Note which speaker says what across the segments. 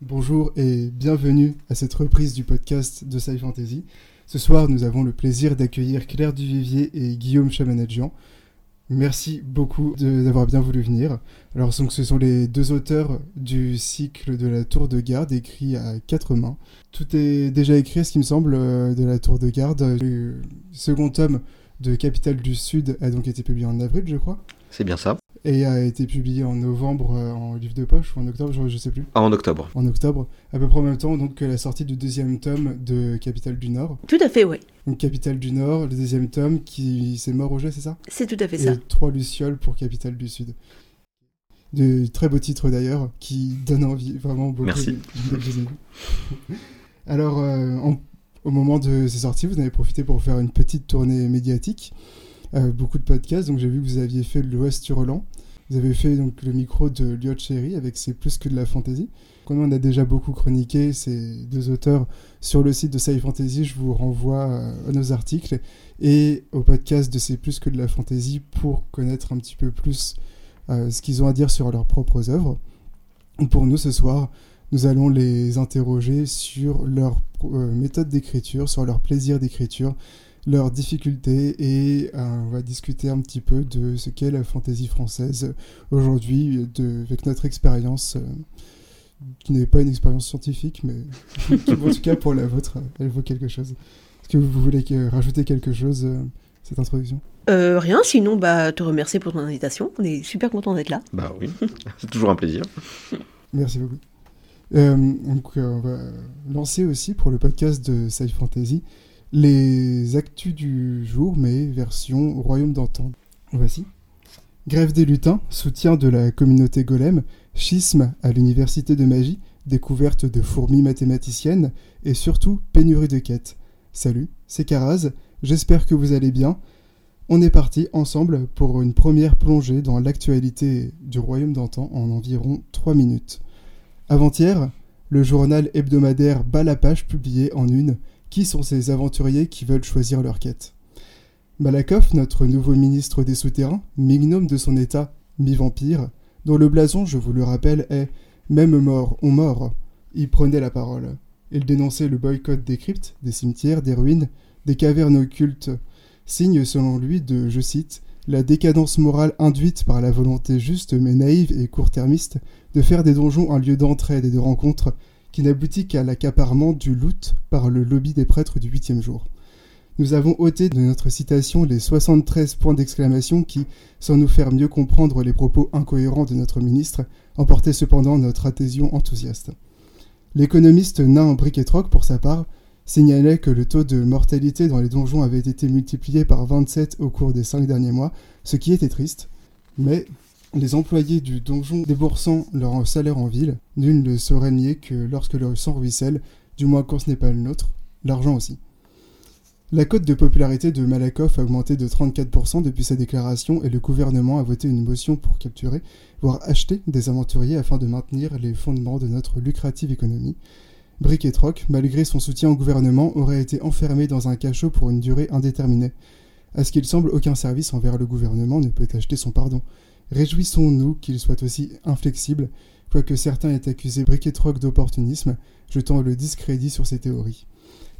Speaker 1: Bonjour et bienvenue à cette reprise du podcast de Sci Fantasy. Ce soir, nous avons le plaisir d'accueillir Claire Duvivier et Guillaume Chamanadjian. Merci beaucoup d'avoir bien voulu venir. Alors, donc, ce sont les deux auteurs du cycle de la Tour de Garde, écrit à quatre mains. Tout est déjà écrit, ce qui me semble, euh, de la Tour de Garde. Le second tome de Capitale du Sud a donc été publié en avril, je crois.
Speaker 2: C'est bien ça.
Speaker 1: Et a été publié en novembre euh, en livre de poche ou en octobre, je, ne sais plus.
Speaker 2: Ah, en octobre.
Speaker 1: En octobre, à peu près en même temps donc que la sortie du deuxième tome de Capitale du Nord.
Speaker 3: Tout à fait, oui.
Speaker 1: Donc Capitale du Nord, le deuxième tome qui s'est mort au jeu, c'est ça?
Speaker 3: C'est tout à fait
Speaker 1: Et
Speaker 3: ça.
Speaker 1: trois lucioles pour Capitale du Sud. De très beaux titres d'ailleurs, qui donnent envie, vraiment beaucoup.
Speaker 2: Merci.
Speaker 1: Alors, euh, au moment de ces sorties, vous en avez profité pour faire une petite tournée médiatique. Euh, beaucoup de podcasts. Donc j'ai vu que vous aviez fait l'Ouest Hurlant. Vous avez fait donc le micro de Liot avec C'est plus que de la fantasy. Comme on a déjà beaucoup chroniqué ces deux auteurs sur le site de Sci Fantasy, je vous renvoie euh, à nos articles et au podcast de C'est plus que de la fantasy pour connaître un petit peu plus euh, ce qu'ils ont à dire sur leurs propres œuvres. Pour nous ce soir, nous allons les interroger sur leur méthode d'écriture, sur leur plaisir d'écriture, leurs difficultés et euh, on va discuter un petit peu de ce qu'est la fantaisie française aujourd'hui avec notre expérience euh, qui n'est pas une expérience scientifique mais qui, en tout cas pour la vôtre elle vaut quelque chose. Est-ce que vous voulez rajouter quelque chose à euh, cette introduction?
Speaker 3: Rien, sinon bah te remercier pour ton invitation. On est super content d'être là.
Speaker 2: Bah oui, c'est toujours un plaisir.
Speaker 1: Merci beaucoup. donc on va lancer aussi pour le podcast de Sci Fantasy les actus du jour, mais version Royaume d'antan. Voici. Grève des lutins, soutien de la communauté golem, schisme à l'université de magie, découverte de fourmis mathématiciennes et surtout pénurie de quêtes. Salut, c'est Karaz, j'espère que vous allez bien. On est parti ensemble pour une première plongée dans l'actualité du royaume d'antan en environ 3 minutes. Avant-hier, le journal hebdomadaire bat la page publié en une qui sont ces aventuriers qui veulent choisir leur quête? Malakoff, notre nouveau ministre des Souterrains, mi-gnome de son état, mi-vampire, dont le blason, je vous le rappelle, est Même mort, on mort, il prenait la parole. Il dénonçait le boycott des cryptes, des cimetières, des ruines, des cavernes occultes, signe selon lui de, je cite, la décadence morale induite par la volonté juste mais naïve et court-termiste de faire des donjons un lieu d'entraide et de rencontre qui n'aboutit qu'à l'accaparement du loot par le lobby des prêtres du huitième jour. Nous avons ôté de notre citation les 73 points d'exclamation qui, sans nous faire mieux comprendre les propos incohérents de notre ministre, emportaient cependant notre adhésion enthousiaste. L'économiste nain Briquetroc, pour sa part, signalait que le taux de mortalité dans les donjons avait été multiplié par 27 au cours des cinq derniers mois, ce qui était triste, mais les employés du donjon déboursant leur salaire en ville, nul ne saurait nier que lorsque le sang ruisselle, du moins quand ce n'est pas le nôtre, l'argent aussi. La cote de popularité de Malakoff a augmenté de 34% depuis sa déclaration et le gouvernement a voté une motion pour capturer, voire acheter des aventuriers afin de maintenir les fondements de notre lucrative économie. Brick et Troc, malgré son soutien au gouvernement, aurait été enfermé dans un cachot pour une durée indéterminée. À ce qu'il semble, aucun service envers le gouvernement ne peut acheter son pardon. Réjouissons-nous qu'il soit aussi inflexible, quoique certains aient accusé Briquetroc d'opportunisme, jetant le discrédit sur ses théories.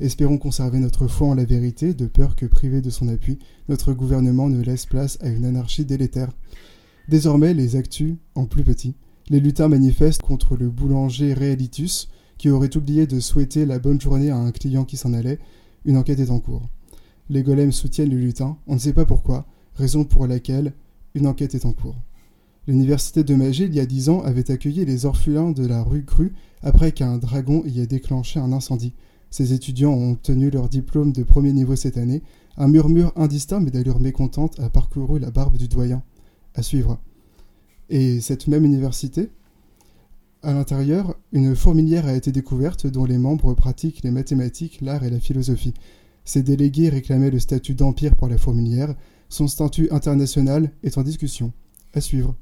Speaker 1: Espérons conserver notre foi en la vérité, de peur que, privé de son appui, notre gouvernement ne laisse place à une anarchie délétère. Désormais, les actus, en plus petit, les lutins manifestent contre le boulanger Realitus, qui aurait oublié de souhaiter la bonne journée à un client qui s'en allait. Une enquête est en cours. Les golems soutiennent le lutin, on ne sait pas pourquoi, raison pour laquelle une enquête est en cours. L'université de magie, il y a dix ans, avait accueilli les orphelins de la rue Crue après qu'un dragon y ait déclenché un incendie. Ces étudiants ont obtenu leur diplôme de premier niveau cette année. Un murmure indistinct, mais d'allure mécontente, a parcouru la barbe du doyen. À suivre. Et cette même université, à l'intérieur, une fourmilière a été découverte dont les membres pratiquent les mathématiques, l'art et la philosophie. Ces délégués réclamaient le statut d'empire pour la fourmilière, son statut international est en discussion. À suivre.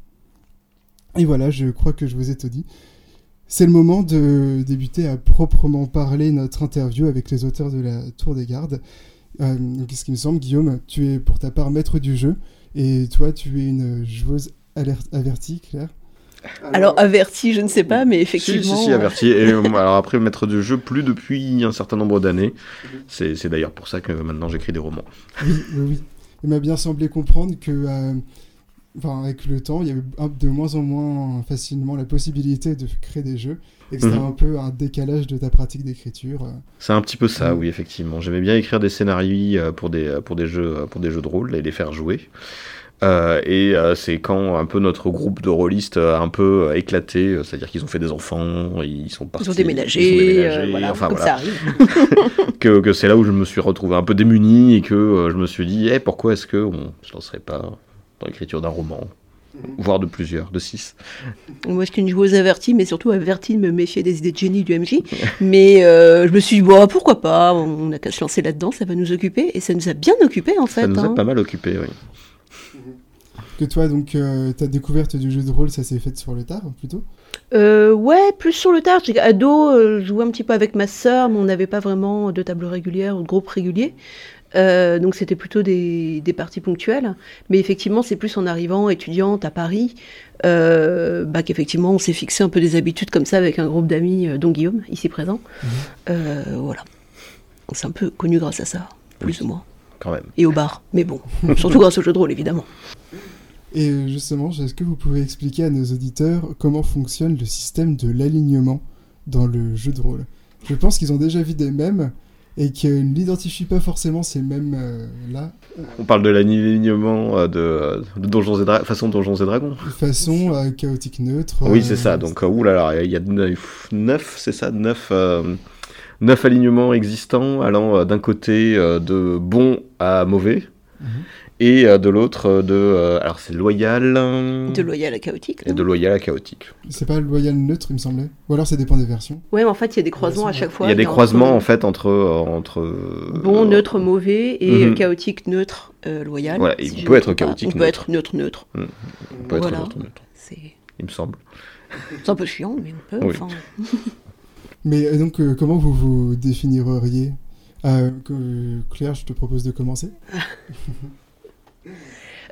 Speaker 1: Et voilà, je crois que je vous ai tout dit. C'est le moment de débuter à proprement parler notre interview avec les auteurs de la Tour des Gardes. Euh, Qu'est-ce qui me semble, Guillaume, tu es pour ta part maître du jeu, et toi, tu es une joueuse avertie, Claire?
Speaker 3: Alors, averti, je ne sais pas, mais effectivement.
Speaker 2: Si, si, si, averti. Et euh, alors après, maître de jeu, plus depuis un certain nombre d'années. C'est c'est d'ailleurs pour ça que maintenant j'écris des romans.
Speaker 1: Oui, oui, oui. Il m'a bien semblé comprendre que, euh, enfin, avec le temps, il y avait de moins en moins facilement la possibilité de créer des jeux et que c'était
Speaker 2: Mhm.
Speaker 1: un peu un décalage de ta pratique d'écriture. euh.
Speaker 2: C'est un petit peu ça, oui, effectivement. J'aimais bien écrire des scénarios euh, pour des, pour des, jeux, pour des jeux de rôle et les faire jouer. Euh, et euh, c'est quand un peu notre groupe de rôlistes a un peu euh, éclaté, euh, c'est-à-dire qu'ils ont fait des enfants, ils sont partis,
Speaker 3: Ils ont déménagé,
Speaker 2: ils ont déménagé,
Speaker 3: euh, voilà,
Speaker 2: enfin
Speaker 3: comme
Speaker 2: voilà,
Speaker 3: ça arrive.
Speaker 2: que, que c'est là où je me suis retrouvé un peu démuni et que euh, je me suis dit, eh, pourquoi est-ce que on se lancerait pas dans l'écriture d'un roman, voire de plusieurs, de six.
Speaker 3: Moi, je suis une joueuse avertie, mais surtout avertie de me méfier des idées de génie du MJ. mais euh, je me suis dit, bon, pourquoi pas, on n'a qu'à se lancer là-dedans, ça va nous occuper. Et ça nous a bien occupés, en fait.
Speaker 2: Ça nous
Speaker 3: hein.
Speaker 2: a pas mal occupé, oui.
Speaker 1: Que toi, donc, euh, ta découverte du jeu de rôle, ça s'est fait sur le tard, plutôt?
Speaker 3: Euh, ouais, plus sur le tard. J'étais ado, euh, je jouais un petit peu avec ma sœur, mais on n'avait pas vraiment de table régulière ou de groupe régulier. Donc c'était plutôt des, des parties ponctuelles. Mais effectivement, c'est plus en arrivant étudiante à Paris bah, qu'effectivement on s'est fixé un peu des habitudes comme ça avec un groupe d'amis, dont Guillaume, ici présent.
Speaker 1: Mhm.
Speaker 3: Voilà. On s'est un peu connu grâce à ça, plus ou moins.
Speaker 2: Quand même.
Speaker 3: Et au bar. Mais bon, surtout grâce au jeu de rôle, évidemment.
Speaker 1: Et euh, justement, est-ce que vous pouvez expliquer à nos auditeurs comment fonctionne le système de l'alignement dans le jeu de rôle? Je pense qu'ils ont déjà vu des mèmes et qu'ils n'identifient pas forcément ces mèmes-là
Speaker 2: On parle de l'alignement euh, de, de Donjons et Dra- façon Donjons et Dragons.
Speaker 1: de façon euh, chaotique neutre.
Speaker 2: Oui,
Speaker 1: euh,
Speaker 2: c'est ça. Donc, euh, oulala, il y a neuf, neuf, c'est ça, neuf, euh, neuf alignements existants allant euh, d'un côté euh, de bon à mauvais
Speaker 1: Mhm.
Speaker 2: Et euh, de l'autre euh, de. euh, alors, c'est loyal.
Speaker 3: De loyal à chaotique.
Speaker 2: Et de loyal à chaotique.
Speaker 1: C'est pas loyal neutre, il me semblait. Ou alors ça dépend des versions.
Speaker 3: Ouais, mais en fait, il y a des croisements à
Speaker 1: Il
Speaker 3: chaque fois.
Speaker 2: il y a des
Speaker 3: entre-
Speaker 2: croisements en fait entre. euh, entre euh,
Speaker 3: Bon, neutre, mauvais et
Speaker 2: Mhm.
Speaker 3: chaotique, neutre, euh, loyal.
Speaker 2: Voilà, et
Speaker 3: si
Speaker 2: on
Speaker 3: je
Speaker 2: peut être chaotique,
Speaker 3: On peut être neutre, neutre.
Speaker 2: on peut être neutre, neutre, il me semble.
Speaker 3: c'est un peu chiant, mais on peut.
Speaker 2: Oui.
Speaker 3: enfin.
Speaker 1: Mais donc, euh, comment vous vous définiriez? Euh, Claire, je te propose de commencer.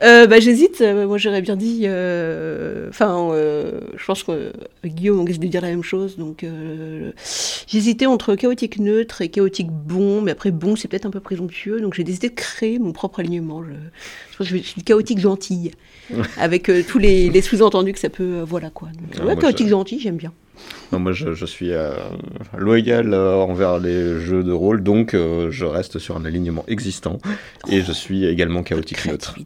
Speaker 3: Euh, bah, j'hésite. euh, moi, j'aurais bien dit. euh, Enfin, euh, je pense que Guillaume on risque de dire la même chose. Donc, j'hésitais entre chaotique neutre et chaotique bon. Mais après, bon, c'est peut-être un peu présomptueux. Donc, j'ai décidé de créer mon propre alignement. Je, je pense que je suis chaotique gentille. avec tous les, les sous-entendus que ça peut. voilà quoi. Donc,
Speaker 2: Ah,
Speaker 3: ouais, chaotique
Speaker 2: je-
Speaker 3: gentil, j'aime bien.
Speaker 2: Non, moi, je, je suis euh, loyal euh, envers les jeux de rôle, donc euh, je reste sur un alignement existant et je suis également chaotique neutre.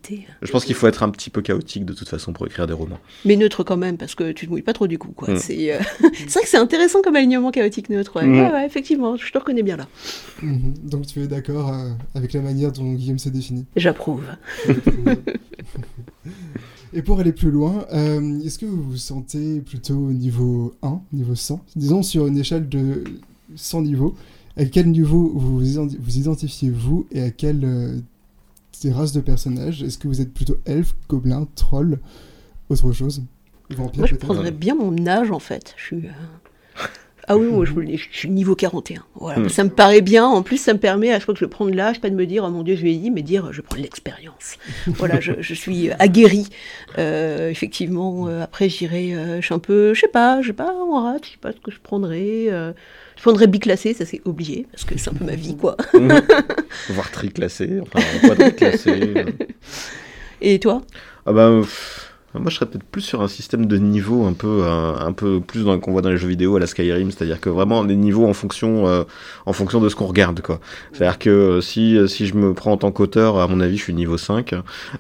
Speaker 2: Je pense qu'il faut être un petit peu chaotique de toute façon pour écrire des romans.
Speaker 3: Mais neutre quand même, parce que tu te mouilles pas trop du coup. quoi.
Speaker 2: Mm.
Speaker 3: C'est euh, c'est vrai que c'est intéressant comme alignement chaotique neutre. Ouais.
Speaker 2: Mm.
Speaker 3: Ouais, ouais, effectivement, je te reconnais bien là.
Speaker 1: Mhm. Donc tu es d'accord euh, avec la manière dont Guillaume se définit.
Speaker 3: J'approuve.
Speaker 1: Et pour aller plus loin, euh, est-ce que vous vous sentez plutôt au niveau 1, niveau 100 Disons sur une échelle de 100 niveaux, à quel niveau vous vous identi- vous identifiez-vous et à quelle euh, des races de personnages? Est-ce que vous êtes plutôt elfe, gobelin, troll, autre chose? Vampire
Speaker 3: Moi, je prendrais bien mon âge en fait. Je suis. Ah oui, moi je, suis niveau 41. Voilà.
Speaker 2: Mm.
Speaker 3: Ça me paraît bien. En plus, ça me permet à chaque fois que je prends de l'âge, pas de me dire, oh mon Dieu, je vieillis, mais dire, je prends de l'expérience. voilà, je, je suis aguerri. Euh, effectivement, euh, après, j'irai. euh, je suis un peu. Je sais pas, je sais pas, en rate, je sais pas ce que je prendrais. euh, je prendrais biclassé, ça c'est oublié, parce que c'est un peu ma vie, quoi.
Speaker 2: Voire triclassé, enfin quadriclassé.
Speaker 3: Et toi?
Speaker 2: Ah pff, moi je serais peut-être plus sur un système de niveau un peu, un, un peu plus dans qu'on voit dans les jeux vidéo à la Skyrim, c'est-à-dire que vraiment des niveaux en fonction, euh, en fonction de ce qu'on regarde quoi. C'est-à-dire que euh, si, si je me prends en tant qu'auteur, à mon avis je suis niveau 5,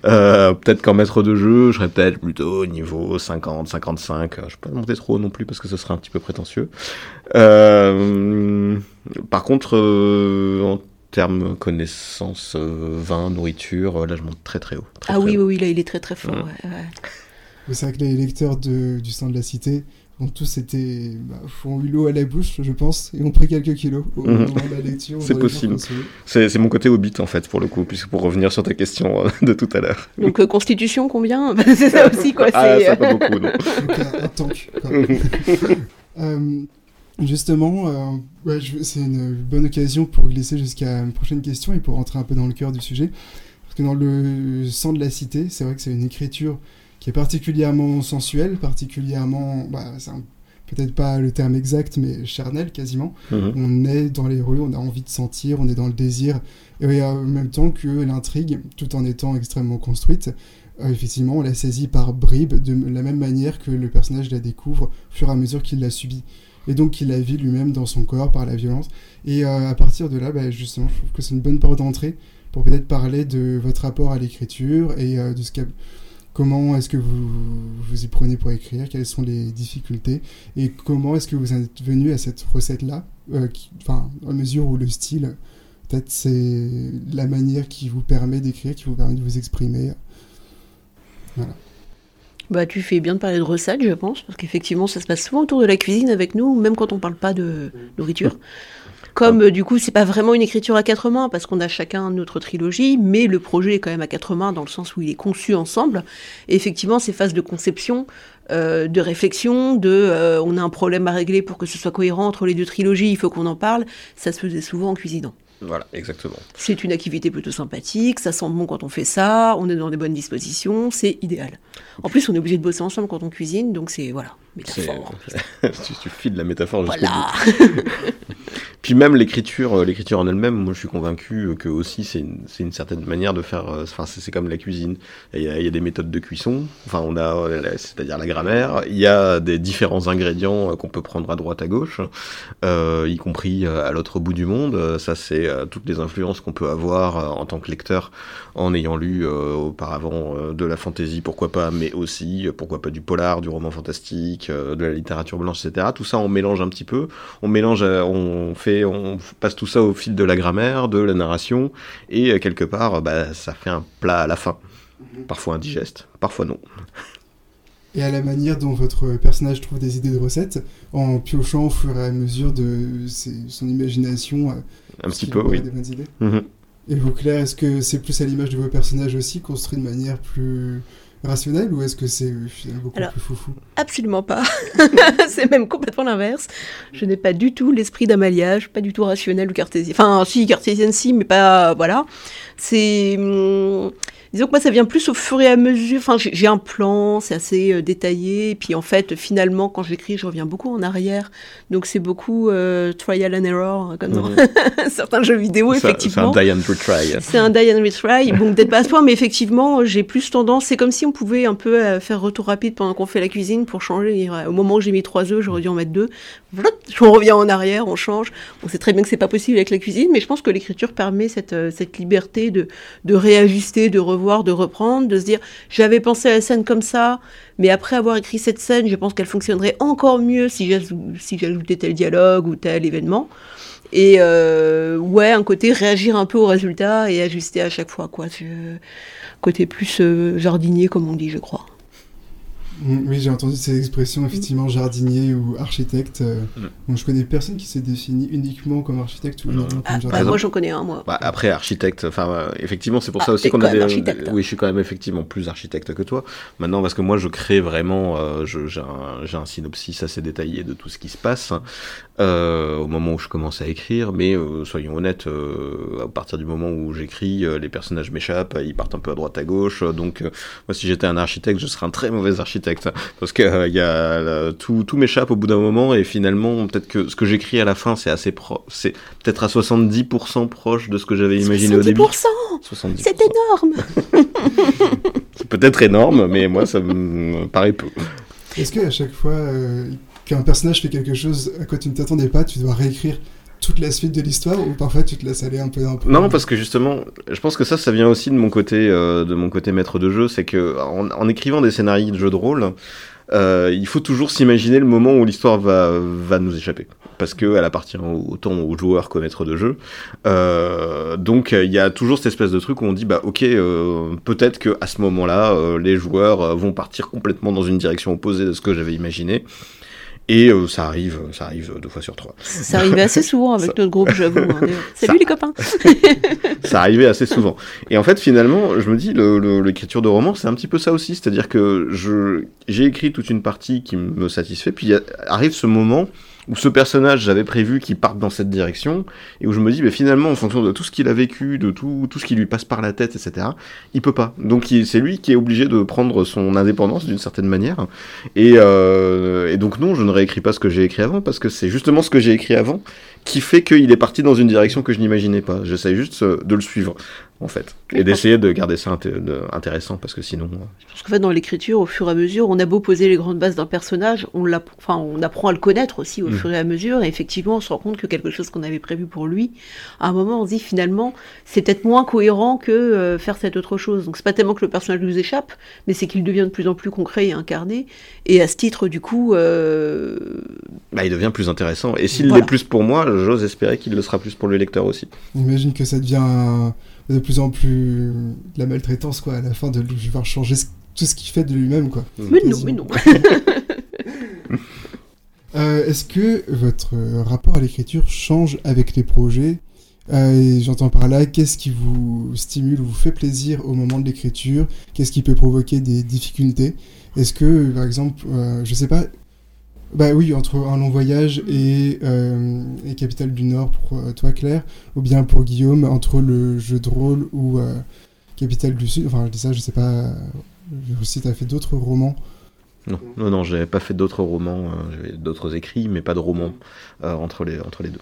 Speaker 2: euh, peut-être qu'en maître de jeu je serais peut-être plutôt niveau 50, 55, je peux pas monter trop non plus parce que ce serait un petit peu prétentieux. Euh, par contre, euh, en termes connaissances, euh, vin, nourriture, euh, là je monte très très haut. très,
Speaker 3: Ah
Speaker 2: très
Speaker 3: oui,
Speaker 2: haut.
Speaker 3: oui, oui, là il est très très fort. Ouais, ouais.
Speaker 1: C'est vrai que les lecteurs de- du sein de la cité ont tous été. Bah, ont eu l'eau à la bouche, je pense, et ont pris quelques kilos au
Speaker 2: Mhm.
Speaker 1: moment de la lecture.
Speaker 2: C'est possible. C'est c'est mon côté hobbit en fait pour le coup, puisque pour revenir sur ta question euh, de tout à l'heure.
Speaker 3: Donc, euh, constitution, combien C'est ça aussi, quoi.
Speaker 2: Ah,
Speaker 3: c'est,
Speaker 2: ça pas beaucoup, non.
Speaker 1: Donc un, un tank. quoi. Euh, justement, euh, ouais, c'est une bonne occasion pour glisser jusqu'à une prochaine question et pour rentrer un peu dans le cœur du sujet. Parce que dans le sang de la cité, c'est vrai que c'est une écriture qui est particulièrement sensuel, particulièrement, bah, c'est peut-être pas le terme exact, mais charnel quasiment.
Speaker 2: Mhm.
Speaker 1: On est dans les rues, on a envie de sentir, on est dans le désir, et en même temps que l'intrigue, tout en étant extrêmement construite, euh, effectivement, on la saisit par bribes, de la même manière que le personnage la découvre au fur et à mesure qu'il la subit. Et donc qu'il la vit lui-même dans son corps par la violence. Et euh, à partir de là, bah, justement, je trouve que c'est une bonne porte d'entrée pour peut-être parler de votre rapport à l'écriture et euh, de ce comment est-ce que vous vous y prenez pour écrire, quelles sont les difficultés et comment est-ce que vous êtes venu à cette recette-là, enfin, à mesure où le style, peut-être c'est la manière qui vous permet d'écrire, qui vous permet de vous exprimer. Voilà.
Speaker 3: Bah, tu fais bien de parler de recettes, je pense, parce qu'effectivement, ça se passe souvent autour de la cuisine avec nous, même quand on parle pas de nourriture. Comme euh, du coup, c'est pas vraiment une écriture à quatre mains, parce qu'on a chacun notre trilogie, mais le projet est quand même à quatre mains dans le sens où il est conçu ensemble. Et effectivement, ces phases de conception, euh, de réflexion, de euh, on a un problème à régler pour que ce soit cohérent entre les deux trilogies, il faut qu'on en parle, ça se faisait souvent en cuisinant.
Speaker 2: Voilà, exactement.
Speaker 3: C'est une activité plutôt sympathique, ça sent bon quand on fait ça, on est dans des bonnes dispositions, c'est idéal. En plus, on est obligé de bosser ensemble quand on cuisine, donc c'est voilà, métaphore.
Speaker 2: tu, tu files la métaphore jusqu'au
Speaker 3: Voilà.
Speaker 2: bout. Puis même l'écriture, euh, l'écriture en elle-même, moi je suis convaincu que aussi c'est une, une certaine manière de faire. euh, Enfin, c'est comme la cuisine. Il y, a, il y a des méthodes de cuisson. Enfin, on a, euh, c'est-à-dire la grammaire. Il y a des différents ingrédients qu'on peut prendre à droite, à gauche, euh, y compris à l'autre bout du monde. Ça, c'est toutes les influences qu'on peut avoir en tant que lecteur en ayant lu euh, auparavant de la fantaisie, pourquoi pas, mais aussi pourquoi pas du polar, du roman fantastique, euh, de la littérature blanche, etc. Tout ça, on mélange un petit peu. On mélange, euh, on fait, on passe tout ça au fil de la grammaire, de la narration, et euh, quelque part, bah, ça fait un plat à la fin. Parfois indigeste, parfois non.
Speaker 1: Et à la manière dont votre personnage trouve des idées de recettes, en piochant au fur et à mesure de ses- son imagination.
Speaker 2: Un petit peu, oui.
Speaker 1: Des bonnes idées.
Speaker 2: Mhm.
Speaker 1: Et vous, Claire, est-ce que c'est plus à l'image de vos personnages aussi, construit de manière plus rationnelle, ou est-ce que c'est euh, beaucoup
Speaker 3: Alors,
Speaker 1: plus foufou
Speaker 3: Absolument pas. c'est même complètement l'inverse. Je n'ai pas du tout l'esprit d'Amaliage, pas du tout rationnel ou cartésien. Enfin, si, cartésienne, si, mais pas. Voilà. C'est. hum, disons que moi, ça vient plus au fur et à mesure. Enfin, j'ai un plan, c'est assez euh, détaillé. Et puis, en fait, finalement, quand j'écris, je reviens beaucoup en arrière. Donc, c'est beaucoup euh, trial and error, hein, comme dans certains jeux vidéo,
Speaker 2: Ça-
Speaker 3: effectivement.
Speaker 2: C'est un die and retry.
Speaker 3: C'est un die and retry. Bon, peut-être pas à ce point, mais effectivement, j'ai plus tendance. C'est comme si on pouvait un peu euh, faire retour rapide pendant qu'on fait la cuisine pour changer. Au moment où j'ai mis trois œufs, j'aurais dû en mettre deux. On revient en arrière, on change. On sait très bien que c'est pas possible avec la cuisine, mais je pense que l'écriture permet cette, cette liberté de, de réajuster, de revoir, de reprendre, de se dire j'avais pensé à la scène comme ça, mais après avoir écrit cette scène, je pense qu'elle fonctionnerait encore mieux si j'ajou- si j'ajoutais tel dialogue ou tel événement. Et euh, ouais, un côté réagir un peu au résultat et ajuster à chaque fois, quoi. Côté plus euh, jardinier, comme on dit, je crois.
Speaker 1: Oui, j'ai entendu ces expressions, effectivement, jardinier ou architecte. euh,
Speaker 2: Mm.
Speaker 1: bon, je connais personne qui s'est défini uniquement comme architecte ou
Speaker 2: Non.
Speaker 1: uniquement
Speaker 3: Ah,
Speaker 1: comme
Speaker 3: bah,
Speaker 1: jardinier.
Speaker 3: moi, j'en connais un, moi.
Speaker 2: Bah, après, architecte, enfin, euh, effectivement, c'est pour
Speaker 3: Ah,
Speaker 2: ça aussi qu'on a des.
Speaker 3: architecte.
Speaker 2: Oui, je suis quand même effectivement plus architecte que toi. Maintenant, parce que moi, je crée vraiment. euh, j'ai un, synopsis assez détaillé de tout ce qui se passe euh, au moment où je commence à écrire. Mais euh, soyons honnêtes, euh, à partir du moment où j'écris, euh, les personnages m'échappent, ils partent un peu à droite à gauche. donc, euh, moi, si j'étais un architecte, je serais un très mauvais architecte parce que euh, il y a euh, tout, tout m'échappe au bout d'un moment et finalement, peut-être que ce que j'écris à la fin, c'est assez pro, c'est peut-être à 70% proche de ce que j'avais imaginé au début.
Speaker 3: 70%,
Speaker 2: 70%.
Speaker 3: c'est énorme
Speaker 2: C'est peut-être énorme, mais moi, ça me paraît peu.
Speaker 1: Est-ce qu'à chaque fois euh, qu'un personnage fait quelque chose à quoi tu ne t'attendais pas, tu dois réécrire toute la suite de l'histoire ou parfois tu te laisses aller un peu un peu
Speaker 2: Non, parce que justement, je pense que ça, ça vient aussi de mon côté, euh, de mon côté maître de jeu, c'est que en, écrivant des scénarios de jeux de rôle, euh, il faut toujours s'imaginer le moment où l'histoire va, va nous échapper. Parce qu'elle appartient autant aux joueurs qu'aux maîtres de jeu. Euh, donc il y a toujours cette espèce de truc où on dit bah ok peut-être que à ce moment-là les joueurs vont partir complètement dans une direction opposée de ce que j'avais imaginé. Et euh, ça arrive, ça arrive deux fois sur trois.
Speaker 3: Ça arrivait assez souvent avec
Speaker 2: Ça-
Speaker 3: notre groupe, j'avoue. hein.
Speaker 2: Ça-
Speaker 3: Salut les copains
Speaker 2: ça arrivait assez souvent. Et en fait, finalement, je me dis, l'écriture de roman, c'est un petit peu ça aussi. C'est-à-dire que j'ai écrit toute une partie qui me satisfait, puis arrive ce moment où ce personnage, j'avais prévu qu'il parte dans cette direction, et où je me dis, mais finalement, en fonction de tout ce qu'il a vécu, de tout, tout ce qui lui passe par la tête, etc., il peut pas. Donc c'est lui qui est obligé de prendre son indépendance d'une certaine manière. Et, euh, et donc non, je ne réécris pas ce que j'ai écrit avant, parce que c'est justement ce que j'ai écrit avant qui fait qu'il est parti dans une direction que je n'imaginais pas. J'essaie juste euh, de le suivre en fait. Et d'essayer de garder ça intéressant, parce que sinon... Euh,
Speaker 3: Je pense qu'en fait, dans l'écriture, au fur et à mesure, on a beau poser les grandes bases d'un personnage, on, enfin, on apprend à le connaître aussi au mm. fur et à mesure, et effectivement, on se rend compte que quelque chose qu'on avait prévu pour lui, à un moment, on se dit finalement, c'est peut-être moins cohérent que euh, faire cette autre chose. Donc c'est pas tellement que le personnage nous échappe, mais c'est qu'il devient de plus en plus concret et incarné, et à ce titre, du coup... Euh,
Speaker 2: bah, il devient plus intéressant. Et s'il l'est plus pour moi, j'ose espérer qu'il le sera plus pour le lecteur aussi.
Speaker 1: J'imagine que ça devient de plus en plus la maltraitance, quoi, à la fin de devoir changer tout ce qu'il fait de lui-même, quoi.
Speaker 3: Mais non, mais non.
Speaker 1: Euh, est-ce que votre rapport à l'écriture change avec les projets? Euh, J'entends par là, qu'est-ce qui vous stimule ou vous fait plaisir au moment de l'écriture? Qu'est-ce qui peut provoquer des difficultés? Est-ce que, par exemple, euh, je sais pas, bah oui, entre un long voyage et, euh, et Capitale du Nord pour euh, toi, Claire, ou bien pour Guillaume, entre le jeu de rôle ou euh, Capitale du Sud. Enfin, je dis ça, je sais pas si tu as fait d'autres romans?
Speaker 2: Non, non, non, j'avais pas fait d'autres romans, j'avais d'autres écrits, mais pas de romans entre, les, entre les deux.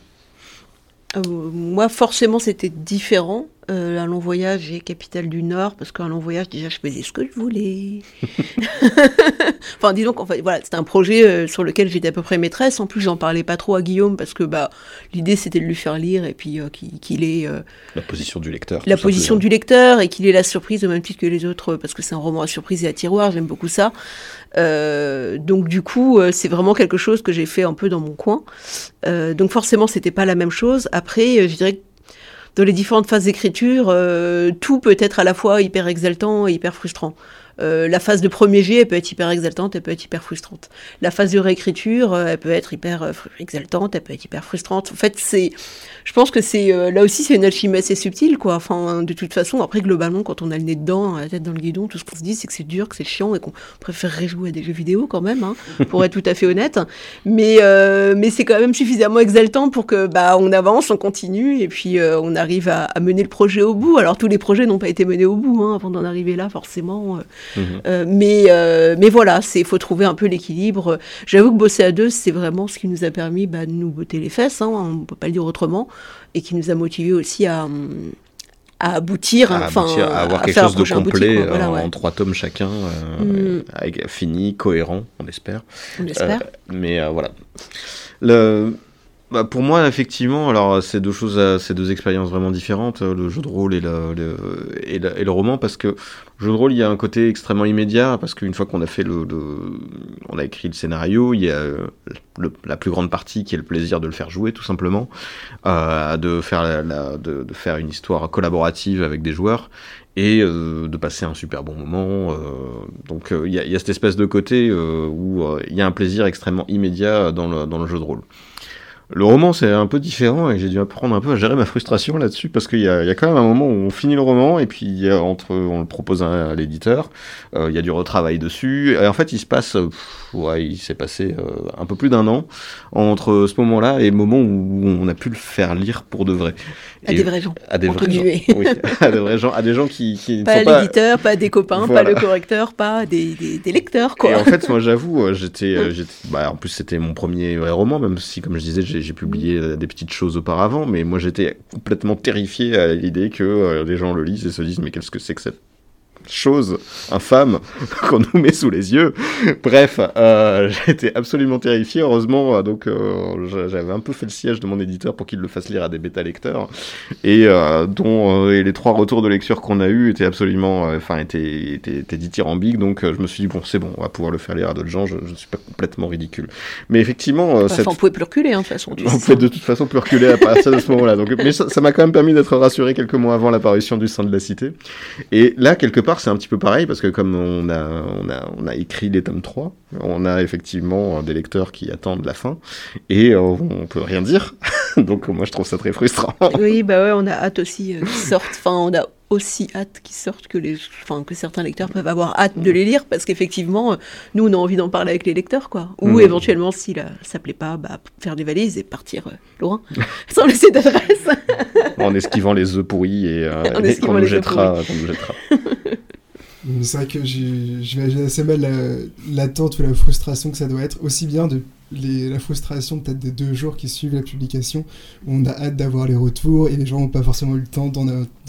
Speaker 3: Euh, moi, forcément, c'était différent. Euh, un long voyage et capitale du Nord, parce qu'un long voyage, déjà, je faisais ce que je voulais. enfin, disons qu'en fait, voilà, c'était un projet euh, sur lequel j'étais à peu près maîtresse. En plus, j'en parlais pas trop à Guillaume, parce que bah, l'idée, c'était de lui faire lire et puis qu'il ait.
Speaker 2: la position du lecteur.
Speaker 3: La position du lecteur et qu'il ait la surprise au même titre que les autres, parce que c'est un roman à surprise et à tiroir, j'aime beaucoup ça. Euh, donc du coup, euh, c'est vraiment quelque chose que j'ai fait un peu dans mon coin. Euh, donc forcément, c'était pas la même chose. Après, je dirais que dans les différentes phases d'écriture, tout peut être à la fois hyper exaltant et hyper frustrant. Euh, la phase de premier jet, elle peut être hyper exaltante, elle peut être hyper frustrante. La phase de réécriture, euh, elle peut être hyper euh, exaltante, elle peut être hyper frustrante. En fait, c'est, je pense que c'est là aussi c'est une alchimie assez subtile, quoi. Enfin, de toute façon, après globalement, quand on a le nez dedans, la tête dans le guidon, tout ce qu'on se dit, c'est que c'est dur, que c'est chiant et qu'on préférerait jouer à des jeux vidéo quand même, hein, pour être tout à fait honnête. Mais mais c'est quand même suffisamment exaltant pour que bah on avance, on continue et puis on arrive à, mener le projet au bout. Alors tous les projets n'ont pas été menés au bout hein, avant d'en arriver là, forcément. Euh, mais, euh, mais voilà, il faut trouver un peu l'équilibre. J'avoue que bosser à deux, c'est vraiment ce qui nous a permis bah, de nous botter les fesses, hein, on peut pas le dire autrement, et qui nous a motivés aussi à, à aboutir,
Speaker 2: à,
Speaker 3: enfin,
Speaker 2: à avoir quelque chose de complet euh, en trois tomes chacun, mm. fini, cohérent, on espère.
Speaker 3: On espère.
Speaker 2: mais voilà. Le, bah pour moi, effectivement, alors c'est deux choses, euh, c'est deux expériences vraiment différentes, euh, le jeu de rôle et le, roman, parce que le jeu de rôle, il y a un côté extrêmement immédiat, parce qu'une fois qu'on a fait le, on a écrit le scénario, il y a euh, la plus grande partie qui est le plaisir de le faire jouer, tout simplement, de faire la, de, faire une histoire collaborative avec des joueurs et de passer un super bon moment. Donc il y, a cette espèce de côté où il y a un plaisir extrêmement immédiat dans le jeu de rôle. Le roman, c'est un peu différent et j'ai dû apprendre un peu à gérer ma frustration là-dessus parce qu'il y, y, a quand même un moment où on finit le roman et puis entre, on le propose à, l'éditeur, euh, il y a du retravail dessus. Et en fait, il se passe, ouais, il s'est passé euh, un peu plus d'un an entre ce moment-là et le moment où on a pu le faire lire pour de vrai.
Speaker 3: À des vrais gens.
Speaker 2: À des vrais gens. Oui, à des vrais gens, à des gens qui, qui
Speaker 3: pas l'éditeur, pas... des copains, pas le correcteur, pas des, des, lecteurs quoi.
Speaker 2: Et en fait, moi, j'avoue, euh, j'étais, bah, en plus, c'était mon premier vrai roman, même si, comme je disais, j'ai publié euh, des petites choses auparavant, mais moi j'étais complètement terrifié à l'idée que euh, des gens le lisent et se disent mais qu'est-ce que c'est que cette chose infâme qu'on nous met sous les yeux. Bref, euh, été absolument terrifié. Heureusement, euh, donc euh, j'avais un peu fait le siège de mon éditeur pour qu'il le fasse lire à des bêta lecteurs et euh, dont et les trois retours de lecture qu'on a eu étaient absolument, enfin étaient, étaient, étaient dithyrambiques. Donc je me suis dit bon, c'est bon, on va pouvoir le faire lire à d'autres gens. Je, ne suis pas complètement ridicule. Mais effectivement,
Speaker 3: enfin, cette... on pouvait plus reculer hein, de toute façon.
Speaker 2: On pouvait de toute façon plus reculer à partir de ce moment-là. Donc, mais ça m'a quand même permis d'être rassuré quelques mois avant l'apparition du sein de la cité. Et là, quelque part c'est un petit peu pareil parce que comme on a, on a, on a écrit les tomes 3, on a effectivement des lecteurs qui attendent la fin et euh, on peut rien dire. Donc moi je trouve ça très frustrant.
Speaker 3: Oui, bah ouais, on a hâte aussi euh, qu'ils sortent. Enfin, on a aussi hâte qu'ils sortent que, les, enfin, que certains lecteurs peuvent avoir hâte de les lire parce qu'effectivement, nous, on a envie d'en parler avec les lecteurs, quoi. Ou
Speaker 2: Mhm.
Speaker 3: éventuellement, si la- ça plaît pas, bah, faire des valises et partir euh, loin, sans laisser d'adresse.
Speaker 2: en esquivant les œufs pourris et, euh, qu'on nous nous jettera.
Speaker 1: C'est vrai que j'imagine assez mal la- l'attente ou la frustration que ça doit être, aussi bien de les- la frustration peut-être des deux jours qui suivent la publication, où on a hâte d'avoir les retours et les gens n'ont pas forcément eu le temps d'en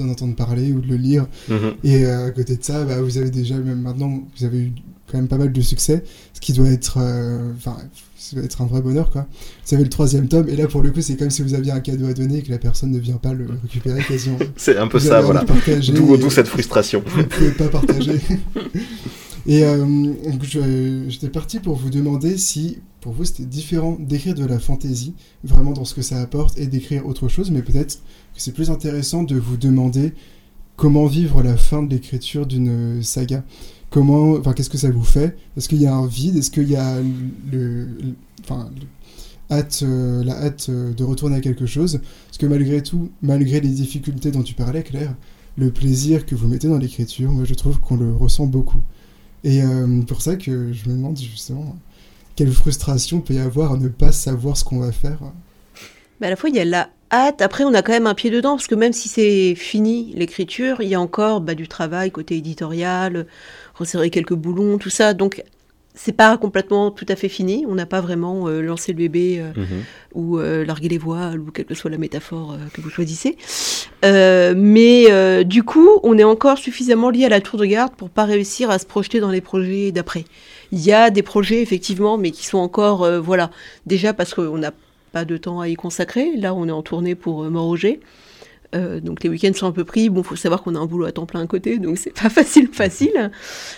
Speaker 1: entendre parler ou de le lire.
Speaker 2: Mhm.
Speaker 1: Et euh, à côté de ça, bah, vous avez déjà, même maintenant, vous avez eu quand même pas mal de succès, ce qui doit être, euh, enfin, ça doit être un vrai bonheur, quoi. Vous avez le troisième tome, et là, pour le coup, c'est comme si vous aviez un cadeau à donner et que la personne ne vient pas le récupérer quasiment.
Speaker 2: C'est un peu
Speaker 1: Vous
Speaker 2: ça, voilà. D'où
Speaker 1: et-
Speaker 2: d'où cette frustration.
Speaker 1: vous ne pouvez pas partager. Et euh, donc, j'étais parti pour vous demander si, pour vous, c'était différent d'écrire de la fantaisie, vraiment dans ce que ça apporte, et d'écrire autre chose, mais peut-être que c'est plus intéressant de vous demander comment vivre la fin de l'écriture d'une saga. Comment, enfin, qu'est-ce que ça vous fait? Est-ce qu'il y a un vide? Est-ce qu'il y a le, enfin, hâte, euh, la hâte euh, de retourner à quelque chose? Parce que malgré tout, malgré les difficultés dont tu parlais, Claire, le plaisir que vous mettez dans l'écriture, moi je trouve qu'on le ressent beaucoup. Et euh, pour ça que je me demande justement quelle frustration peut y avoir à ne pas savoir ce qu'on va faire?
Speaker 3: Mais à la fois, il y a la hâte. Après, on a quand même un pied dedans, parce que même si c'est fini l'écriture, il y a encore bah, du travail côté éditorial, resserrer quelques boulons, tout ça. Donc, c'est pas complètement tout à fait fini. On n'a pas vraiment euh, lancé le bébé euh,
Speaker 2: Mhm.
Speaker 3: ou euh, larguer les voiles, ou quelle que soit la métaphore que vous choisissez. Mais du coup, on est encore suffisamment lié à la tour de garde pour pas réussir à se projeter dans les projets d'après. Il y a des projets, effectivement, mais qui sont encore, voilà, déjà parce qu'on n'a pas de temps à y consacrer. Là, on est en tournée pour Mort-Roger. Euh, donc les week-ends sont un peu pris. Bon, faut savoir qu'on a un boulot à temps plein à côté, donc c'est pas facile, facile.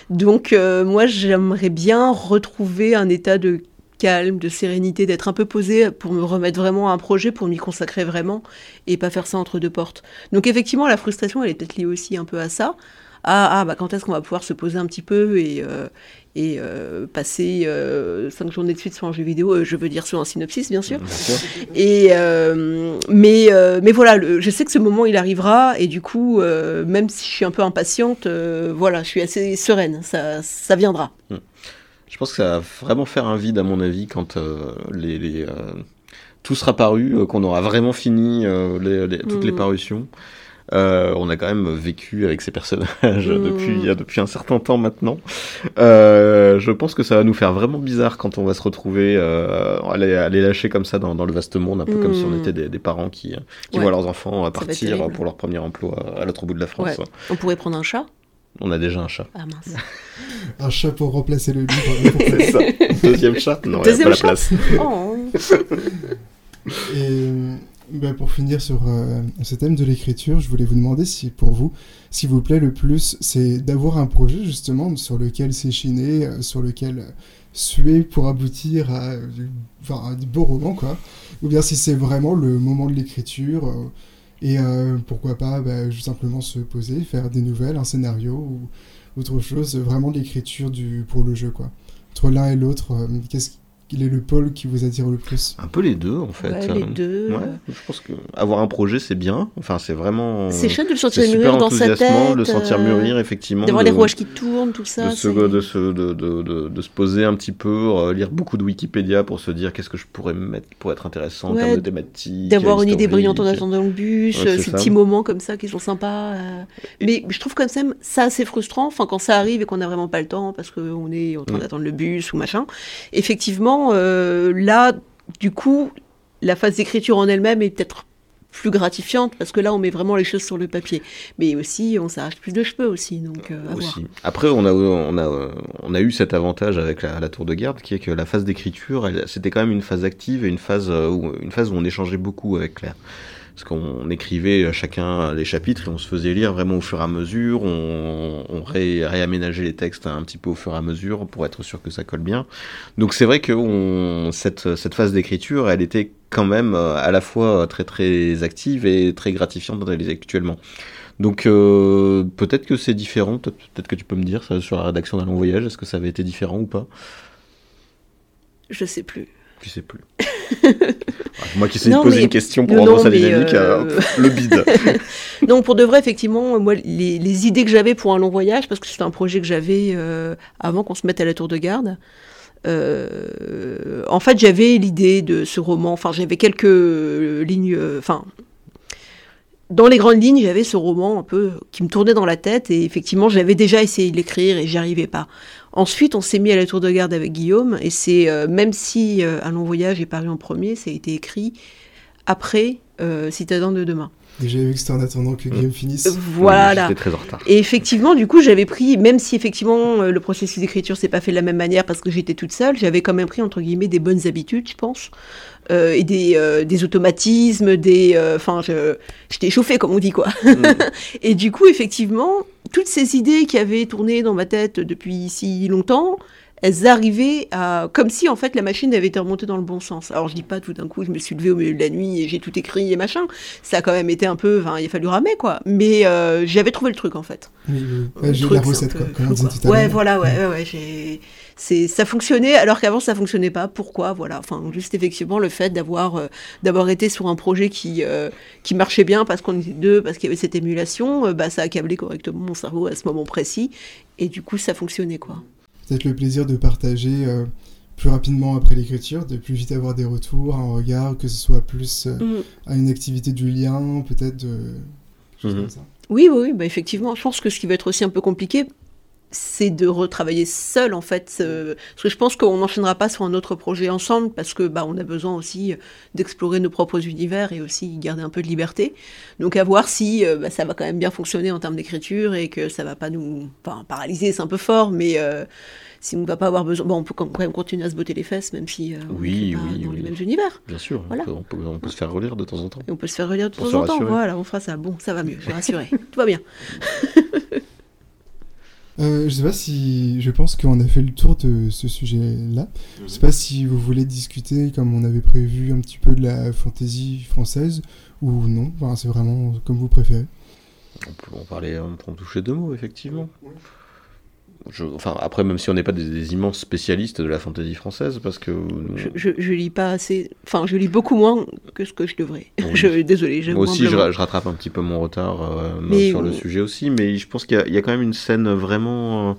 Speaker 3: Donc euh, moi, j'aimerais bien retrouver un état de calme, de sérénité, d'être un peu posé pour me remettre vraiment à un projet, pour m'y consacrer vraiment et pas faire ça entre deux portes. Donc effectivement, la frustration, elle est peut-être liée aussi un peu à ça. Ah, ah bah quand est-ce qu'on va pouvoir se poser un petit peu et, euh, et euh, passer euh, cinq journées de suite sur un jeu vidéo, euh, je veux dire sur un synopsis bien sûr.
Speaker 2: Bien sûr.
Speaker 3: Et mais mais voilà, le- je sais que ce moment il arrivera et du coup, même si je suis un peu impatiente, voilà, je suis assez sereine, ça ça viendra.
Speaker 2: Je pense que ça va vraiment faire un vide, à mon avis, quand les, les, tout sera paru, qu'on aura vraiment fini les- les- toutes les
Speaker 3: Mhm.
Speaker 2: parutions. Euh, on a quand même vécu avec ces personnages
Speaker 3: Mhm.
Speaker 2: depuis, depuis un certain temps maintenant. Euh, je pense que ça va nous faire vraiment bizarre quand on va se retrouver euh, à, les, à les lâcher comme ça dans, dans le vaste monde, un peu comme si on
Speaker 3: Mhm.
Speaker 2: était des, des parents qui, qui
Speaker 3: Ouais.
Speaker 2: voient leurs enfants partir pour leur premier emploi à l'autre bout de la France.
Speaker 3: Ouais. On pourrait prendre un chat?
Speaker 2: On a déjà un chat.
Speaker 3: Ah mince.
Speaker 1: Un chat pour remplacer le livre. Pourquoi
Speaker 2: C'est ça. Deuxième chat? Non, il n'y a pas la place.
Speaker 3: Oh.
Speaker 1: Et euh, bah, pour finir sur euh, ce thème de l'écriture, je voulais vous demander si pour vous, s'il vous plaît le plus, c'est d'avoir un projet justement sur lequel s'échiner, euh, sur lequel euh, suer pour aboutir à, enfin, du beau roman, quoi. Ou bien si c'est vraiment le moment de l'écriture et pourquoi pas juste simplement se poser, faire des nouvelles, un scénario ou autre chose, vraiment de l'écriture pour le jeu, quoi. Entre l'un et l'autre, qu'est-ce quel est le pôle qui vous attire le plus
Speaker 2: Un peu les deux, en fait.
Speaker 3: Ouais, les
Speaker 2: Euh,
Speaker 3: deux.
Speaker 2: Ouais,
Speaker 3: euh,
Speaker 2: je pense que avoir un projet, c'est bien. Enfin, c'est vraiment.
Speaker 3: C'est chouette de le sentir mûrir dans sa tête.
Speaker 2: le sentir
Speaker 3: euh,
Speaker 2: mûrir, effectivement.
Speaker 3: D'avoir les rouages qui tournent, tout ça.
Speaker 2: de se, de, se, de, de, de, de se poser un petit peu, euh, lire beaucoup de Wikipédia pour se dire qu'est-ce que je pourrais mettre pour être intéressant en
Speaker 3: Ouais,
Speaker 2: termes de thématique.
Speaker 3: D'avoir une idée brillante en attendant le bus, euh, ces
Speaker 2: ça.
Speaker 3: petits moments comme ça qui sont sympas. euh. Mais je trouve quand même ça assez frustrant, enfin quand ça arrive et qu'on n'a vraiment pas le temps parce qu'on est en train
Speaker 2: Mm.
Speaker 3: d'attendre le bus ou machin. Effectivement, euh, là, du coup, la phase d'écriture en elle-même est peut-être plus gratifiante parce que là, on met vraiment les choses sur le papier. Mais aussi, on s'arrache plus de cheveux aussi, euh.
Speaker 2: Après, on a, eu cet avantage avec la, tour de garde, qui est que la phase d'écriture, c'était quand même une phase active et une phase, euh, où, une phase où on échangeait beaucoup avec Claire. Parce qu'on écrivait chacun les chapitres et on se faisait lire vraiment au fur et à mesure, on, on ré- réaménageait les textes un petit peu au fur et à mesure pour être sûr que ça colle bien. Donc c'est vrai que on, cette, cette phase d'écriture, elle était quand même euh, à la fois très très active et très gratifiante intellectuellement. Donc euh, peut-être que c'est différent, peut-être que tu peux me dire ça, sur la rédaction d'un long voyage, est-ce que ça avait été différent ou pas?
Speaker 3: Je sais plus.
Speaker 2: Je sais plus. Moi qui sais
Speaker 3: Non,
Speaker 2: poser
Speaker 3: mais-
Speaker 2: une question pour
Speaker 3: Non,
Speaker 2: rendre
Speaker 3: non,
Speaker 2: sa dynamique,
Speaker 3: euh,
Speaker 2: euh, le bide.
Speaker 3: donc pour de vrai, effectivement, moi, les, idées que j'avais pour un long voyage, parce que c'était un projet que j'avais euh, avant qu'on se mette à la tour de garde. En fait, j'avais l'idée de ce roman. Enfin, j'avais quelques lignes. Enfin, dans les grandes lignes, j'avais ce roman un peu qui me tournait dans la tête et effectivement, j'avais déjà essayé de l'écrire et j'y arrivais pas. Ensuite, on s'est mis à la tour de garde avec Guillaume et c'est même si Un long voyage est paru en premier, ça a été écrit après Citadin de demain.
Speaker 1: J'avais vu que c'était en attendant que Guillaume finisse. Euh,
Speaker 3: voilà.
Speaker 2: Très en retard.
Speaker 3: Et effectivement, du coup, j'avais pris, même si effectivement euh, le processus d'écriture s'est pas fait de la même manière parce que j'étais toute seule, j'avais quand même pris entre guillemets des bonnes habitudes, je pense, euh, et des, des automatismes, des, enfin, j'étais chauffée comme on dit quoi. Mm. et du coup, effectivement, toutes ces idées qui avaient tourné dans ma tête depuis si longtemps, elles arrivaient à, comme si en fait la machine avait été remontée dans le bon sens. Alors je dis pas tout d'un coup, je me suis levée au milieu de la nuit et j'ai tout écrit et machin. Ça a quand même été un peu, enfin, il a fallu ramer quoi. Mais euh, j'avais trouvé le truc en fait.
Speaker 1: Oui, oui. j'ai la recette quoi.
Speaker 3: Ouais, voilà, ouais, ouais, ouais j'ai c'est ça fonctionnait alors qu'avant ça fonctionnait pas. Pourquoi? Voilà. Enfin, juste effectivement le fait d'avoir euh, d'avoir été sur un projet qui euh, qui marchait bien parce qu'on était deux, parce qu'il y avait cette émulation, bah ça a câblé correctement mon cerveau à ce moment précis et du coup ça fonctionnait quoi
Speaker 1: peut-être le plaisir de partager euh, plus rapidement après l'écriture, de plus vite avoir des retours, un regard, que ce soit plus euh, mm. à une activité du lien, peut-être de...
Speaker 3: Mhm. Oui, oui, bah effectivement. Je pense que ce qui va être aussi un peu compliqué, c'est de retravailler seul en fait parce que je pense qu'on n'enchaînera pas sur un autre projet ensemble parce que bah on a besoin aussi d'explorer nos propres univers et aussi garder un peu de liberté. Donc à voir si euh, bah, ça va quand même bien fonctionner en termes d'écriture et que ça va pas nous enfin, paralyser c'est un peu fort mais euh, si on ne va pas avoir besoin bon on peut quand même continuer à se botter les fesses même si euh,
Speaker 2: oui,
Speaker 3: on
Speaker 2: oui,
Speaker 3: dans
Speaker 2: oui.
Speaker 3: les mêmes univers.
Speaker 2: Bien sûr voilà. on, peut, on, peut, se faire relire de temps en temps.
Speaker 3: Et on peut se faire relire de temps en temps. voilà on fera ça. Bon ça va mieux je suis rassurée tout va bien
Speaker 1: Euh, je sais pas si. Je pense qu'on a fait le tour de ce sujet-là. Je sais pas si vous voulez discuter, comme on avait prévu, un petit peu de la fantaisie française ou non. Enfin, c'est vraiment comme vous préférez.
Speaker 2: On peut en parler, on peut en toucher deux mots, effectivement enfin, après, même si on n'est pas des, immenses spécialistes de la fantaisie française, parce que.
Speaker 3: Je, je, lis pas assez. Enfin, je lis beaucoup moins que ce que je devrais. je, désolé.
Speaker 2: Moi aussi, je, rattrape un petit peu mon retard euh, sur le sujet aussi, mais je pense qu'il y, a quand même une scène vraiment. Euh,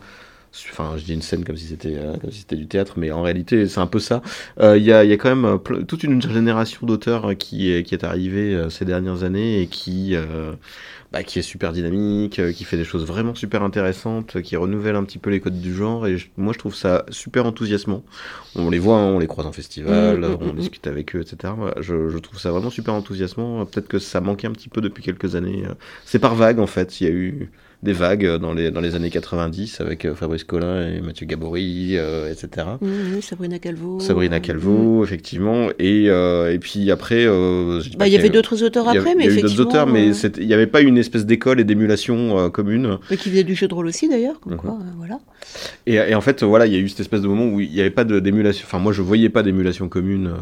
Speaker 2: enfin, je dis une scène comme si c'était euh, comme si c'était du théâtre, mais en réalité, c'est un peu ça. Il y, a, y, a, quand même toute une génération d'auteurs qui, qui est arrivée ces dernières années et qui bah, qui est super dynamique, euh, qui fait des choses vraiment super intéressantes, qui renouvelle un petit peu les codes du genre. Et moi, je trouve ça super enthousiasmant. On les voit, hein, on les croise en festival, mmh, mmh, on mmh, discute avec eux, etc. Je, je, trouve ça vraiment super enthousiasmant. Peut-être que ça manquait un petit peu depuis quelques années. C'est par vague, en fait. Il y a eu des vagues dans les, dans les années 90 avec euh, Fabrice Collin et Mathieu Gabory, euh, etc.
Speaker 3: Mmh, Sabrina Calvo.
Speaker 2: Sabrina Calvo, mmh. effectivement. Et, euh, et puis après.
Speaker 3: Bah, il y avait d'autres auteurs après, mais
Speaker 2: Il y
Speaker 3: a eu
Speaker 2: d'autres auteurs, mais il n'y avait pas une espèce d'école et d'émulation commune.
Speaker 3: Mais qui faisait du jeu de rôle aussi d'ailleurs, comme mmh. quoi, voilà.
Speaker 2: Et, et, en fait, voilà, il y a eu cette espèce de moment où il n'y avait pas d'émulation. Enfin, moi, je voyais pas d'émulation commune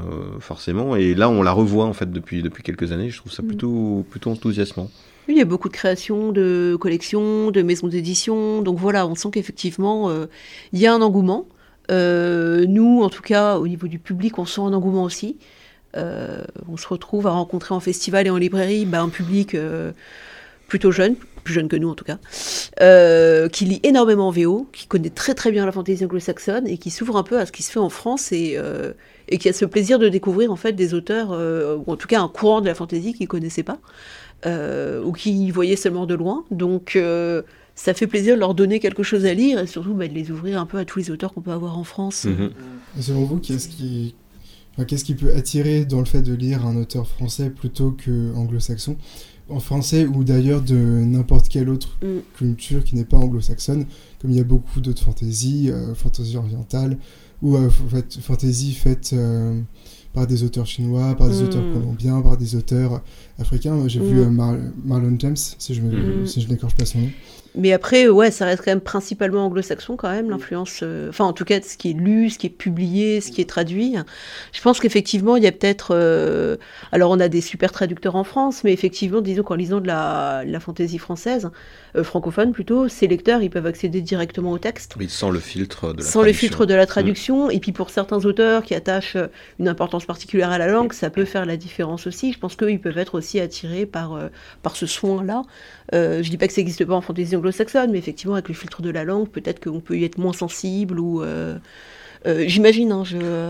Speaker 2: forcément, et là, on la revoit en fait depuis depuis quelques années. Je trouve ça plutôt plutôt enthousiasmant
Speaker 3: il y a beaucoup de créations, de collections, de maisons d'édition. Donc voilà, on sent qu'effectivement, euh, il y a un engouement. Euh, nous, en tout cas, au niveau du public, on sent un engouement aussi. Euh, on se retrouve à rencontrer en festival et en librairie bah, un public plutôt jeune, plus jeune que nous en tout cas, qui lit énormément en VO, qui connaît très très bien la fantaisie anglo-saxonne et qui s'ouvre un peu à ce qui se fait en France et, et qui a ce plaisir de découvrir en fait des auteurs, ou en tout cas un courant de la fantaisie qu'ils ne connaissaient pas. Euh, ou qui voyaient seulement de loin. Donc euh, ça fait plaisir de leur donner quelque chose à lire et surtout bah, de les ouvrir un peu à tous les auteurs qu'on peut avoir en France.
Speaker 1: Mhm. Selon vous, qu'est-ce qui... qu'est-ce qui peut attirer dans le fait de lire un auteur français plutôt que anglo-saxon? En français ou d'ailleurs de n'importe quelle autre mm. culture qui n'est pas anglo-saxonne, comme il y a beaucoup d'autres fantaisies, euh, fantasy orientale, ou euh, fantasy faite par des auteurs chinois, par des auteurs hmm. colombiens, par des auteurs africains. J'ai vu hmm. euh, Marlon James, si je, hmm. si n'écorche pas son nom.
Speaker 3: Mais après, ouais, ça reste quand même principalement anglo-saxon quand même, l'influence, euh, enfin en tout cas, ce qui est lu, ce qui est publié, ce qui est traduit. Je pense qu'effectivement, il y a peut-être, euh, alors on a des super traducteurs en France, mais effectivement, disons qu'en lisant de la, la fantaisie française, euh, francophone plutôt, ces lecteurs, ils peuvent accéder directement au texte.
Speaker 2: Oui, sans le filtre de la
Speaker 3: sans le
Speaker 2: traduction.
Speaker 3: filtre de la traduction. Et puis pour certains auteurs qui attachent euh, une importance particulière à la langue, ça peut faire la différence aussi. Je pense qu'eux, ils peuvent être aussi attirés par, euh, par ce soin-là. Euh, je dis pas que ça n'existe pas en fantaisie anglo-saxonne, mais effectivement, avec le filtre de la langue, peut-être qu'on peut y être moins sensible ou. euh, euh, J'imagine, hein,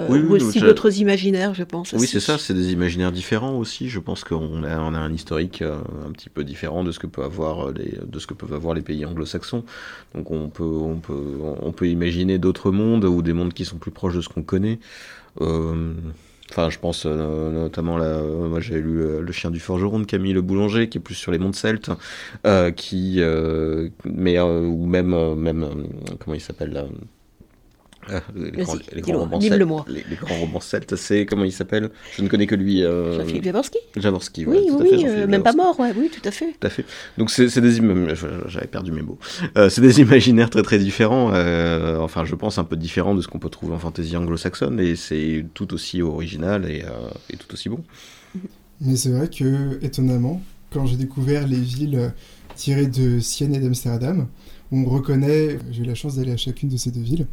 Speaker 2: Oui, oui,
Speaker 3: aussi
Speaker 2: je-
Speaker 3: d'autres imaginaires, je pense.
Speaker 2: Oui, c'est ça, c'est des imaginaires différents aussi. Je pense qu'on a, on a un historique euh, un petit peu différent de ce que peut avoir euh, les, de ce que peuvent avoir les pays anglo-saxons. Donc on peut, on peut, on peut imaginer d'autres mondes ou des mondes qui sont plus proches de ce qu'on connaît. Euh, Enfin, je pense euh, notamment là, euh, moi j'ai lu euh, Le chien du forgeron de Camille Le Boulanger, qui est plus sur les mondes celtes, qui, mais ou même, même, comment il s'appelle là euh, les, grands, les
Speaker 3: dis-le,
Speaker 2: grands romans celtes,
Speaker 3: moi.
Speaker 2: les, les grands romans celtes, c'est comment il s'appelle? Je ne connais que lui. Euh,
Speaker 3: Jean-Philippe Javorski
Speaker 2: Javorski. ouais,
Speaker 3: Oui,
Speaker 2: tout à
Speaker 3: oui,
Speaker 2: fait,
Speaker 3: euh, même pas mort, ouais, oui, tout à fait.
Speaker 2: Tout à fait. Donc c'est des j'avais perdu mes mots. Euh, c'est des imaginaires très très différents. euh, enfin, je pense un peu différents de ce qu'on peut trouver en fantasy anglo-saxonne, et c'est tout aussi original et, euh, et tout aussi bon.
Speaker 1: Mais c'est vrai que, étonnamment, quand j'ai découvert les villes tirées de Sienne et d'Amsterdam, on reconnaît, j'ai eu la chance d'aller à chacune de ces deux villes,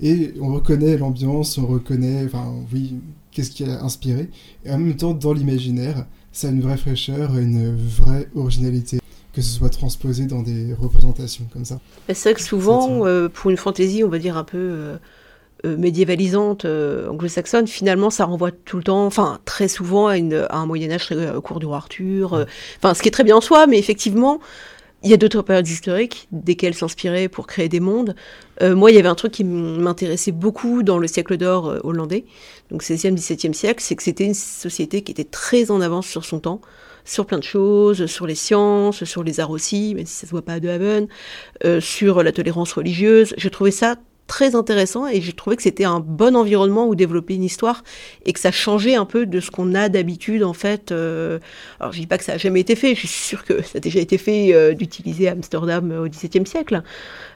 Speaker 1: et on reconnaît l'ambiance, on reconnaît, enfin, oui, qu'est-ce qui a inspiré, et en même temps, dans l'imaginaire, ça a une vraie fraîcheur, une vraie originalité, que ce soit transposé dans des représentations comme ça.
Speaker 3: Mais C'est vrai que souvent, euh, pour une fantaisie, on va dire un peu euh, euh, médiévalisante, anglo-saxonne, finalement, ça renvoie tout le temps, enfin, très souvent à, une- à un Moyen-Âge très- au cours du roi Arthur. Enfin, ce qui est très bien en soi, mais effectivement, il y a d'autres périodes historiques desquelles s'inspirer pour créer des mondes. Euh, moi, il y avait un truc qui m'intéressait beaucoup dans le siècle d'or euh, hollandais, donc 16e, 17e siècle, c'est que c'était une société qui était très en avance sur son temps, sur plein de choses, sur les sciences, sur les arts aussi, même si ça se voit pas à De Haven, euh, sur la tolérance religieuse. J'ai trouvé ça très intéressant et j'ai trouvé que c'était un bon environnement où développer une histoire et que ça changeait un peu de ce qu'on a d'habitude en fait. euh, alors je dis pas que ça a jamais été fait, je suis sûre que ça a déjà été fait euh, d'utiliser Amsterdam euh, au XVIIe siècle.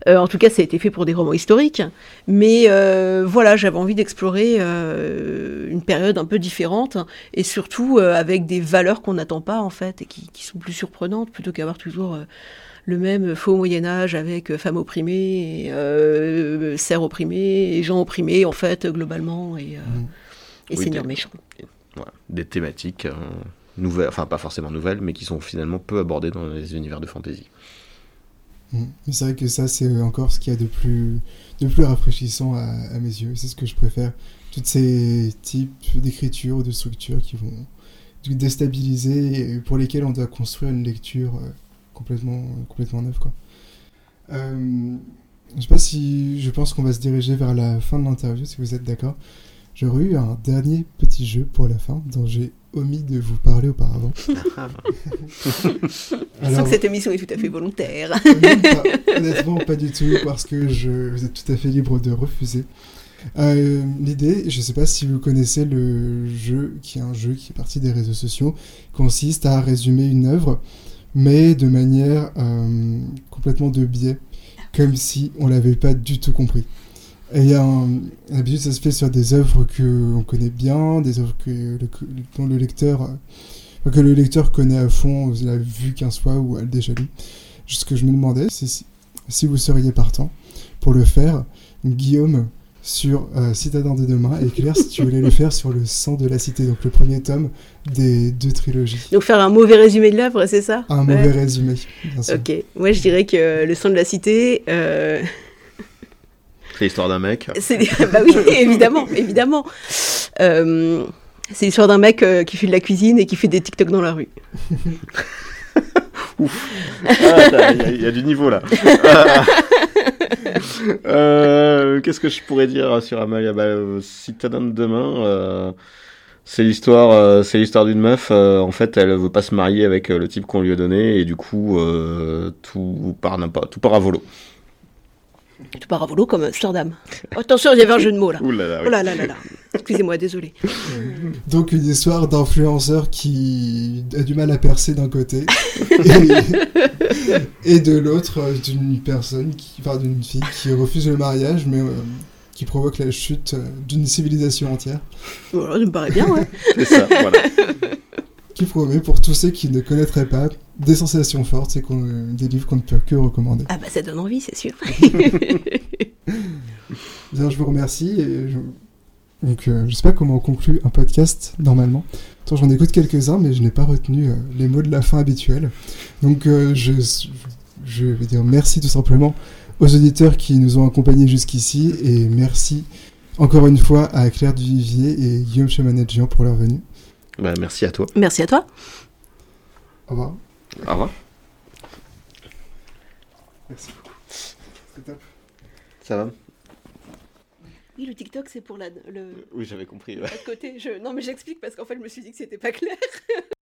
Speaker 3: En tout cas, ça a été fait pour des romans historiques. Mais voilà, j'avais envie d'explorer une période un peu différente et surtout avec des valeurs qu'on n'attend pas en fait et qui, sont plus surprenantes plutôt qu'avoir toujours le même faux Moyen Âge avec euh, femmes opprimées, et, euh, serfs opprimés et gens opprimés en fait globalement et, euh,
Speaker 1: Mhm.
Speaker 3: et
Speaker 2: Oui,
Speaker 3: seigneurs
Speaker 2: des-
Speaker 3: méchants.
Speaker 2: Voilà. Des thématiques euh, nouvelles, enfin pas forcément nouvelles, mais qui sont finalement peu abordées dans les univers de fantasy.
Speaker 1: Mais c'est vrai que ça, c'est encore ce qu'il y a de plus, de plus rafraîchissant à, à mes yeux. C'est ce que je préfère. Toutes ces types d'écriture ou de structures qui vont déstabiliser et pour lesquelles on doit construire une lecture euh, complètement, complètement neuve. Quoi. Euh, je sais pas si je pense qu'on va se diriger vers la fin de l'interview, si vous êtes d'accord. J'aurais eu un dernier petit jeu pour la fin dont j'ai omis de vous parler auparavant.
Speaker 3: Je sens que cette émission est tout à fait volontaire.
Speaker 1: Pas. Honnêtement, pas du tout, parce que je, vous êtes tout à fait libre de refuser. Euh, L'idée, je ne sais pas si vous connaissez le jeu, qui est un jeu qui est parti des réseaux sociaux, consiste à résumer une œuvre, mais de manière euh, complètement de biais, comme si on l'avait pas du tout compris. Et il un- ça se fait sur des œuvres que on connaît bien, des œuvres que le, le lecteur, euh, que le lecteur connaît à fond, il a vu qu'un soit ou a déjà lu. Ce que je me demandais, c'est si vous seriez partant pour le faire, Guillaume, sur euh, Citadin de demain, et Claire, si tu voulais le faire sur le sang de la cité, donc le premier tome des deux trilogies.
Speaker 3: Donc faire un mauvais résumé de l'œuvre, c'est ça?
Speaker 1: Un
Speaker 3: Ouais.
Speaker 1: mauvais résumé, bien sûr.
Speaker 3: Ok, moi je dirais que le sang de la cité, euh,
Speaker 2: C'est l'histoire d'un mec.
Speaker 3: c'est bah oui, évidemment, évidemment. Euh, c'est l'histoire d'un mec euh, qui fait de la cuisine et qui fait des TikTok dans la rue.
Speaker 2: Ah, Il y, a- il y a du niveau là. Euh, Qu'est-ce que je pourrais dire sur Amalia? Bah, euh, Citadin de demain, euh, c'est l'histoire, euh, c'est l'histoire d'une meuf. euh, en fait, elle veut pas se marier avec euh, le type qu'on lui a donné et du coup, euh, tout part tout part à volo.
Speaker 3: Tout part à volo comme Amsterdam. Attention, il y avait un jeu de mots là.
Speaker 2: Ouh là là, oui.
Speaker 3: Oh là là là là. Excusez-moi, désolé.
Speaker 1: Donc une histoire d'influenceur qui a du mal à percer d'un côté et, et de l'autre euh, d'une personne, qui, enfin d'une fille qui refuse le mariage mais euh, qui provoque la chute euh, d'une civilisation entière.
Speaker 3: Voilà, ça me paraît bien, ouais.
Speaker 2: C'est ça, voilà.
Speaker 1: Qui promet pour tous ceux qui ne connaîtraient pas des sensations fortes et qu'on- des livres qu'on ne peut que recommander.
Speaker 3: Ah bah ça donne envie, c'est sûr.
Speaker 1: Bien, je vous remercie. Et je... Donc, euh, je sais pas comment on conclut un podcast normalement. Attends, j'en écoute quelques-uns, mais je n'ai pas retenu euh, les mots de la fin habituels. Donc, euh, je, je vais dire merci tout simplement aux auditeurs qui nous ont accompagnés jusqu'ici et merci encore une fois à Claire Duvivier et Guillaume Chemanadjian pour leur venue.
Speaker 2: Bah, merci à toi.
Speaker 3: Merci à toi.
Speaker 1: Au revoir.
Speaker 2: Au revoir.
Speaker 1: Merci beaucoup. C'est top.
Speaker 2: Ça va?
Speaker 3: Oui, le TikTok, c'est pour la, le,
Speaker 2: Oui, j'avais compris. ouais.
Speaker 3: côté. Je... Non, mais j'explique parce qu'en fait, je me suis dit que c'était pas clair.